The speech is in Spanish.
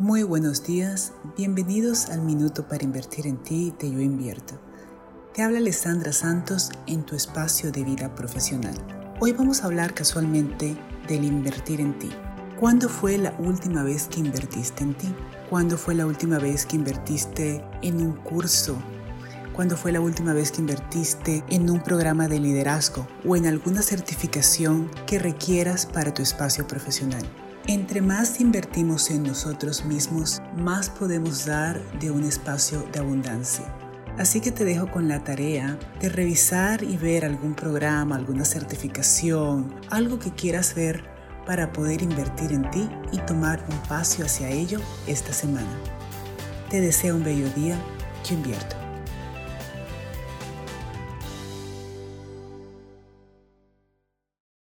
Muy buenos días, bienvenidos al Minuto para Invertir en Ti de Yo Invierto. Te habla Alessandra Santos en tu espacio de vida profesional. Hoy vamos a hablar casualmente del invertir en ti. ¿Cuándo fue la última vez que invertiste en ti? ¿Cuándo fue la última vez que invertiste en un curso? ¿Cuándo fue la última vez que invertiste en un programa de liderazgo o en alguna certificación que requieras para tu espacio profesional? Entre más invertimos en nosotros mismos, más podemos dar de un espacio de abundancia. Así que te dejo con la tarea de revisar y ver algún programa, alguna certificación, algo que quieras ver para poder invertir en ti y tomar un paso hacia ello esta semana. Te deseo un bello día. Yo invierto.